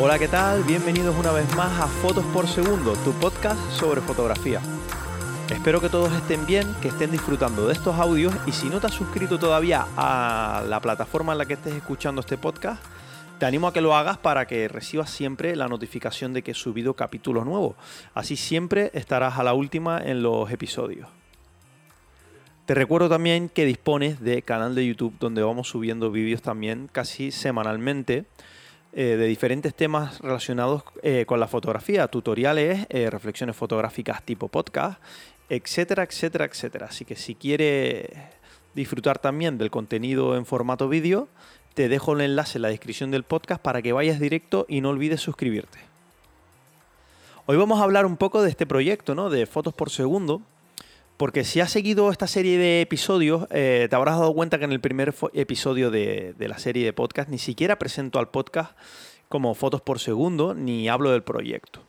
Hola, ¿qué tal? Bienvenidos una vez más a Fotos por Segundo, tu podcast sobre fotografía. Espero que todos estén bien, que estén disfrutando de estos audios y si no te has suscrito todavía a la plataforma en la que estés escuchando este podcast, te animo a que lo hagas para que recibas siempre la notificación de que he subido capítulos nuevos. Así siempre estarás a la última en los episodios. Te recuerdo también que dispones de canal de YouTube donde vamos subiendo vídeos también casi semanalmente eh, de diferentes temas relacionados eh, con la fotografía, tutoriales, eh, reflexiones fotográficas tipo podcast, etcétera, etcétera, etcétera. Así que si quieres disfrutar también del contenido en formato vídeo, te dejo el enlace en la descripción del podcast para que vayas directo y no olvides suscribirte. Hoy vamos a hablar un poco de este proyecto, ¿no? De fotos por segundo, porque si has seguido esta serie de episodios, eh, te habrás dado cuenta que en el primer episodio de, la serie de podcast ni siquiera presento al podcast como fotos por segundo, ni hablo del proyecto.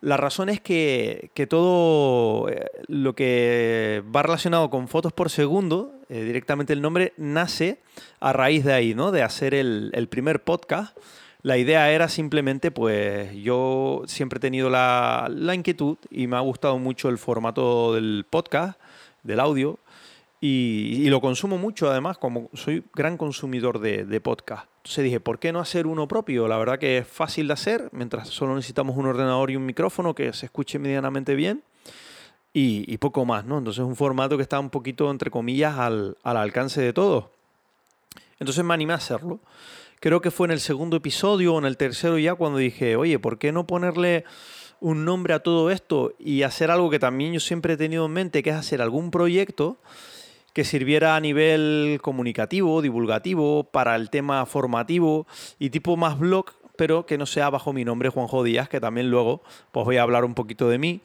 La razón es que, todo eh, lo que va relacionado con fotos por segundo, eh, directamente el nombre, nace a raíz de ahí, ¿no? De hacer el, el primer podcast la idea era simplemente, pues yo siempre he tenido la, inquietud y me ha gustado mucho el formato del podcast, del audio, y, lo consumo mucho además, como soy gran consumidor de, podcast. Entonces dije, ¿por qué no hacer uno propio? La verdad que es fácil de hacer, mientras solo necesitamos un ordenador y un micrófono que se escuche medianamente bien. Y, poco más, ¿no? Entonces es un formato que está un poquito, entre comillas, al, al alcance de todos. Entonces me animé a hacerlo creo que fue en el segundo episodio o en el tercero ya cuando dije, oye, ¿por qué no ponerle un nombre a todo esto y hacer algo que también yo siempre he tenido en mente, que es hacer algún proyecto que sirviera a nivel comunicativo, divulgativo, para el tema formativo y tipo más blog, pero que no sea bajo mi nombre Juanjo Díaz, que también luego pues voy a hablar un poquito de mí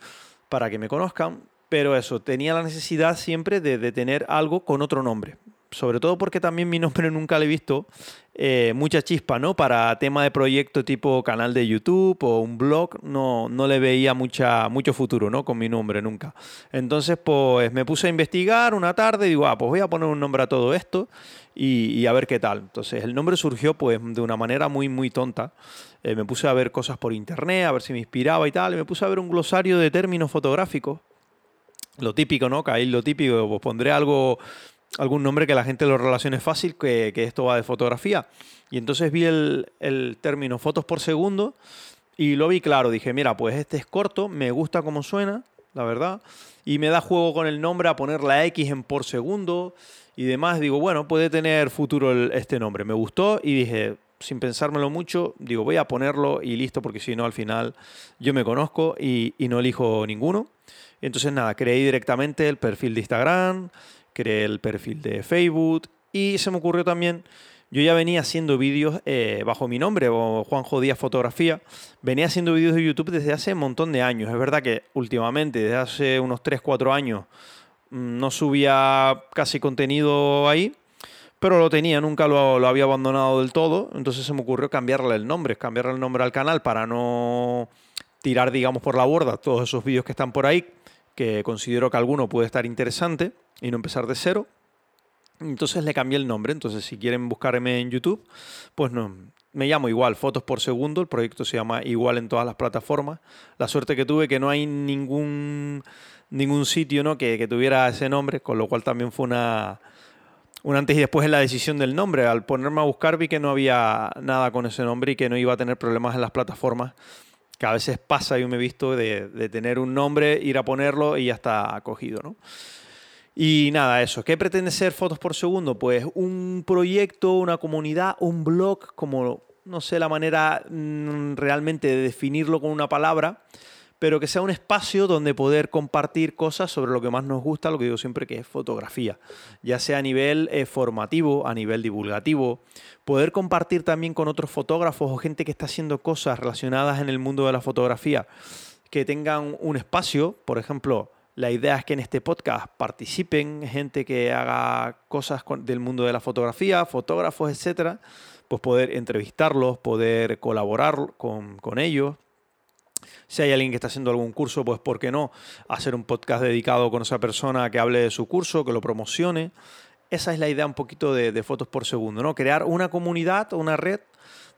para que me conozcan. Pero eso, tenía la necesidad siempre de, de tener algo con otro nombre sobre todo porque también mi nombre nunca le he visto eh, mucha chispa, ¿no? Para tema de proyecto tipo canal de YouTube o un blog, no, no le veía mucha, mucho futuro, ¿no? Con mi nombre nunca. Entonces, pues me puse a investigar una tarde y digo, ah, pues voy a poner un nombre a todo esto y, a ver qué tal. Entonces, el nombre surgió pues de una manera muy, muy tonta. Eh, me puse a ver cosas por internet, a ver si me inspiraba y tal, me puse a ver un glosario de términos fotográficos. Lo típico, ¿no? Ahí lo típico, pues pondré algo algún nombre que la gente lo relacione fácil, que, esto va de fotografía. Y entonces vi el, término fotos por segundo y lo vi claro. Dije, mira, pues este es corto, me gusta cómo suena, la verdad. Y me da juego con el nombre a poner la X en por segundo y demás. Digo, bueno, puede tener futuro este nombre. Me gustó y dije, sin pensármelo mucho, digo, voy a ponerlo y listo, porque si no, al final yo me conozco y, y no elijo ninguno. Entonces, nada, creé directamente el perfil de Instagram, creé el perfil de Facebook y se me ocurrió también, yo ya venía haciendo vídeos eh, bajo mi nombre, Juanjo Díaz Fotografía, venía haciendo vídeos de YouTube desde hace un montón de años. Es verdad que últimamente, desde hace unos 3, 4 años, mm, no subía casi contenido ahí, pero lo tenía, nunca lo, lo, había abandonado del todo, entonces se me ocurrió cambiarle el nombre, cambiarle el nombre al canal para no tirar, digamos, por la borda todos esos vídeos que están por ahí, que considero que alguno puede estar interesante y no empezar de cero. Entonces le cambié el nombre. Entonces, si quieren buscarme en YouTube, pues no, me llamo igual, fotos por segundo. El proyecto se llama igual en todas las plataformas. La suerte que tuve que no hay ningún, ningún sitio ¿no? que, tuviera ese nombre, con lo cual también fue una, un antes y después en la decisión del nombre. Al ponerme a buscar vi que no había nada con ese nombre y que no iba a tener problemas en las plataformas. Que a veces pasa, yo me he visto, de, de tener un nombre, ir a ponerlo y ya está acogido, ¿no? Y nada, eso. ¿Qué pretende ser Fotos por Segundo? Pues un proyecto, una comunidad, un blog, como no sé la manera mm, realmente de definirlo con una palabra, pero que sea un espacio donde poder compartir cosas sobre lo que más nos gusta, lo que digo siempre que es fotografía, ya sea a nivel eh, formativo, a nivel divulgativo, poder compartir también con otros fotógrafos o gente que está haciendo cosas relacionadas en el mundo de la fotografía, que tengan un espacio, por ejemplo, la idea es que en este podcast participen gente que haga cosas del mundo de la fotografía, fotógrafos, etcétera, pues poder entrevistarlos, poder colaborar con, con ellos. Si hay alguien que está haciendo algún curso, pues ¿por qué no? Hacer un podcast dedicado con esa persona que hable de su curso, que lo promocione. Esa es la idea un poquito de, de fotos por segundo, ¿no? Crear una comunidad, una red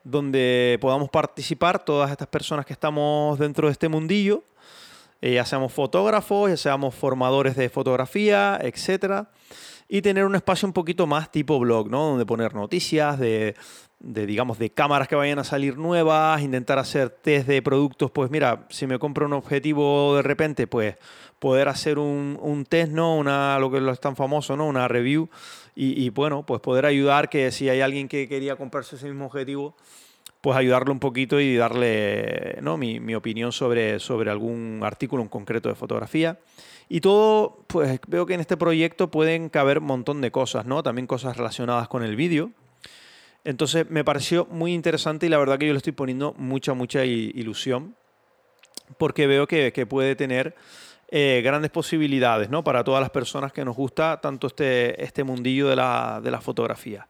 donde podamos participar todas estas personas que estamos dentro de este mundillo, eh, ya seamos fotógrafos, ya seamos formadores de fotografía, etcétera, y tener un espacio un poquito más tipo blog, ¿no? Donde poner noticias de, digamos, de cámaras que vayan a salir nuevas, intentar hacer test de productos, pues mira, si me compro un objetivo de repente, pues poder hacer un, un test, ¿no? Una, lo que es tan famoso, ¿no? Una review y, bueno, pues poder ayudar que si hay alguien que quería comprarse ese mismo objetivo, pues ayudarle un poquito y darle ¿no? mi, mi, opinión sobre, sobre algún artículo en concreto de fotografía. Y todo, pues veo que en este proyecto pueden caber un montón de cosas, ¿no? También cosas relacionadas con el vídeo. Entonces me pareció muy interesante y la verdad que yo le estoy poniendo mucha, mucha ilusión porque veo que, que puede tener eh, grandes posibilidades ¿no? para todas las personas que nos gusta tanto este, este mundillo de la, de la fotografía.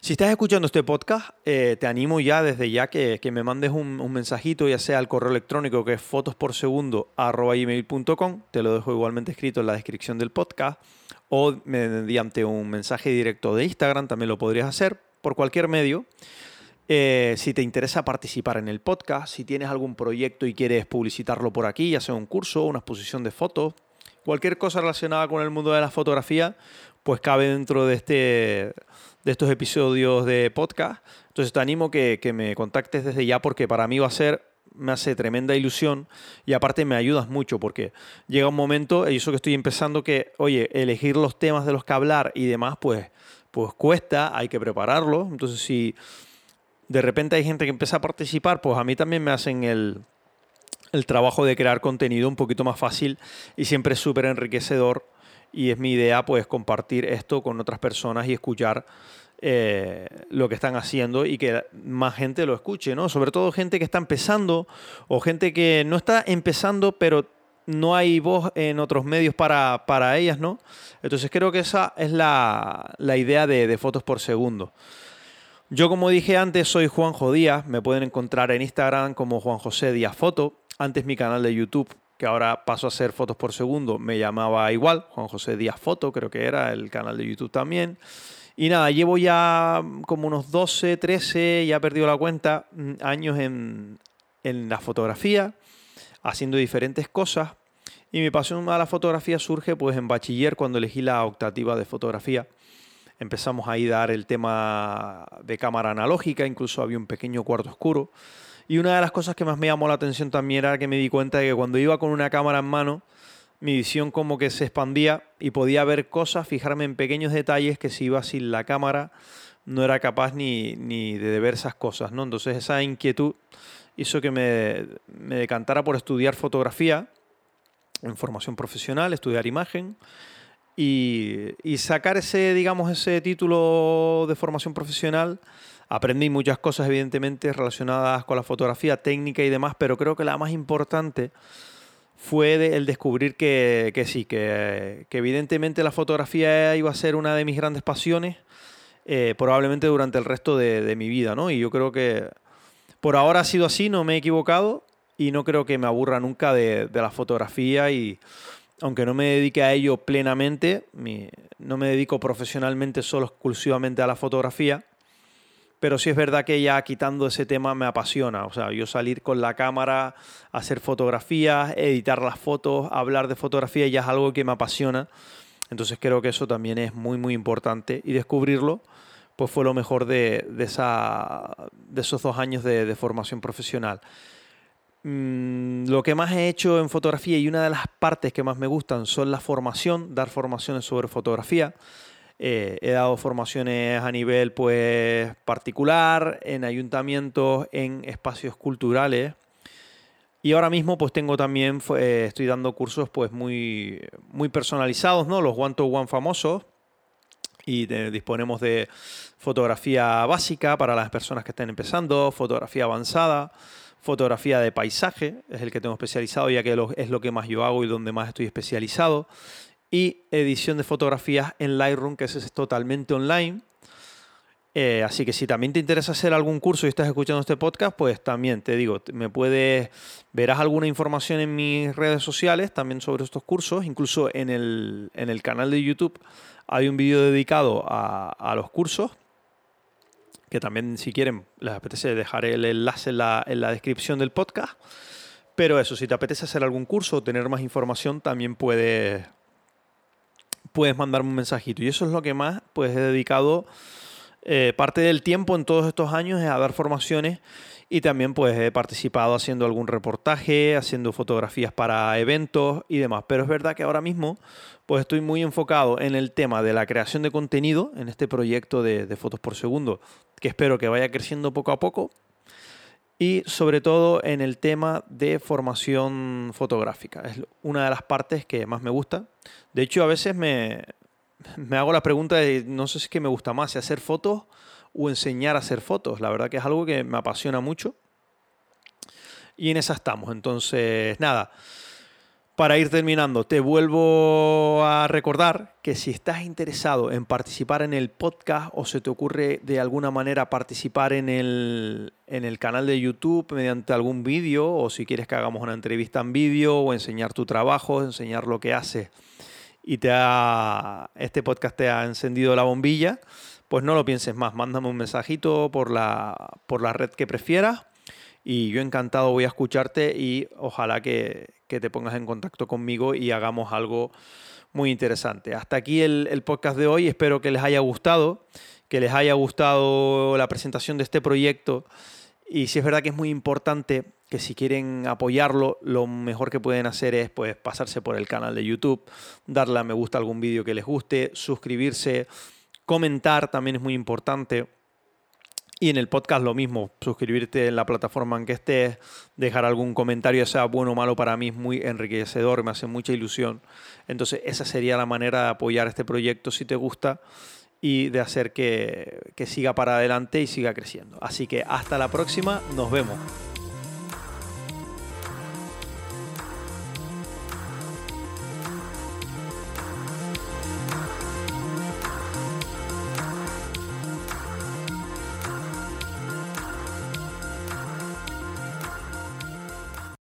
Si estás escuchando este podcast, eh, te animo ya desde ya que, que me mandes un, un, mensajito, ya sea al correo electrónico que es fotosporsegundo.com, te lo dejo igualmente escrito en la descripción del podcast, o mediante un mensaje directo de Instagram, también lo podrías hacer, por cualquier medio. Eh, si te interesa participar en el podcast, si tienes algún proyecto y quieres publicitarlo por aquí, ya sea un curso, una exposición de fotos, cualquier cosa relacionada con el mundo de la fotografía, pues cabe dentro de, este, de estos episodios de podcast. Entonces te animo que, que me contactes desde ya porque para mí va a ser me hace tremenda ilusión y aparte me ayudas mucho porque llega un momento, y eso que estoy empezando, que, oye, elegir los temas de los que hablar y demás, pues, pues cuesta, hay que prepararlo. Entonces, si de repente hay gente que empieza a participar, pues a mí también me hacen el, trabajo de crear contenido un poquito más fácil y siempre es súper enriquecedor. Y es mi idea, pues, compartir esto con otras personas y escuchar eh, lo que están haciendo y que más gente lo escuche, ¿no? Sobre todo gente que está empezando o gente que no está empezando, pero no hay voz en otros medios para, para ellas, ¿no? Entonces creo que esa es la, idea de, de fotos por segundo. Yo, como dije antes, soy Juanjo Díaz. Me pueden encontrar en Instagram como Juan José Díaz Foto. Antes mi canal de YouTube, que ahora paso a hacer fotos por segundo, me llamaba igual, Juan José Díaz Foto, creo que era el canal de YouTube también. Y nada, llevo ya como unos 12, 13, ya he perdido la cuenta, mm, años en, en la fotografía, haciendo diferentes cosas. Y mi pasión a la fotografía surge pues en bachiller cuando elegí la optativa de fotografía empezamos ahí a dar el tema de cámara analógica, incluso había un pequeño cuarto oscuro. Y una de las cosas que más me llamó la atención también era que me di cuenta de que cuando iba con una cámara en mano, mi visión como que se expandía y podía ver cosas, fijarme en pequeños detalles que si iba sin la cámara no era capaz ni, ni de ver esas cosas. ¿no? Entonces esa inquietud hizo que me, me decantara por estudiar fotografía en formación profesional, estudiar imagen y, sacar ese, digamos, ese título de formación profesional. Aprendí muchas cosas, evidentemente, relacionadas con la fotografía técnica y demás, pero creo que la más importante fue el descubrir que, sí, que, evidentemente la fotografía iba a ser una de mis grandes pasiones, eh, probablemente durante el resto de, mi vida, ¿no? Y yo creo que por ahora ha sido así, no me he equivocado y no creo que me aburra nunca de, de la fotografía y aunque no me dedique a ello plenamente, no me dedico profesionalmente solo exclusivamente a la fotografía, pero sí es verdad que ya quitando ese tema me apasiona. O sea, yo salir con la cámara, hacer fotografías, editar las fotos, hablar de fotografía ya es algo que me apasiona. Entonces creo que eso también es muy, muy importante. Y descubrirlo, pues fue lo mejor de, esa, de esos dos años de formación profesional. Mm, lo que más he hecho en fotografía y una de las partes que más me gustan son la formación, dar formaciones sobre fotografía. Eh, he dado formaciones a nivel pues, particular, en ayuntamientos, en espacios culturales. Y ahora mismo pues tengo también, eh, estoy dando cursos pues muy, muy personalizados, ¿no? Los one to one famosos. Y disponemos de fotografía básica para las personas que estén empezando, fotografía avanzada, fotografía de paisaje, es el que tengo especializado, ya que es lo que más yo hago y donde más estoy especializado. Y edición de fotografías en Lightroom, que es totalmente online. Eh, así que si también te interesa hacer algún curso y estás escuchando este podcast, pues también te digo, me puedes, verás alguna información en mis redes sociales también sobre estos cursos, incluso en el, canal de YouTube hay un vídeo dedicado a, a los cursos que también si quieren les apetece dejaré el enlace en la, en la descripción del podcast. Pero eso, si te apetece hacer algún curso o tener más información, también puedes, puedes mandarme un mensajito. Y eso es lo que más pues, he dedicado eh, parte del tiempo en todos estos años es a dar formaciones y también pues he participado haciendo algún reportaje, haciendo fotografías para eventos y demás. Pero es verdad que ahora mismo pues estoy muy enfocado en el tema de la creación de contenido, en este proyecto de, de fotos por segundo, que espero que vaya creciendo poco a poco. Y sobre todo en el tema de formación fotográfica. Es una de las partes que más me gusta. De hecho, a veces me, me hago la pregunta de no sé si es que me gusta más, hacer fotos o enseñar a hacer fotos. La verdad que es algo que me apasiona mucho. Y en esa estamos. Entonces, nada. Para ir terminando, te vuelvo a recordar que si estás interesado en participar en el podcast o se te ocurre de alguna manera participar en el, en el canal de YouTube mediante algún vídeo o si quieres que hagamos una entrevista en vídeo o enseñar tu trabajo, enseñar lo que haces y te ha, este podcast te ha encendido la bombilla, pues no lo pienses más, mándame un mensajito por la, por la red que prefieras y yo encantado voy a escucharte y ojalá que, te pongas en contacto conmigo y hagamos algo muy interesante. Hasta aquí el, podcast de hoy, espero que les haya gustado, que les haya gustado la presentación de este proyecto y si es verdad que es muy importante que si quieren apoyarlo, lo mejor que pueden hacer es pues, pasarse por el canal de YouTube, darle a me gusta a algún vídeo que les guste, suscribirse, comentar también es muy importante. Y en el podcast lo mismo, suscribirte en la plataforma en que estés, dejar algún comentario, sea bueno o malo, para mí es muy enriquecedor, me hace mucha ilusión. Entonces esa sería la manera de apoyar este proyecto si te gusta y de hacer que, que siga para adelante y siga creciendo. Así que hasta la próxima, nos vemos.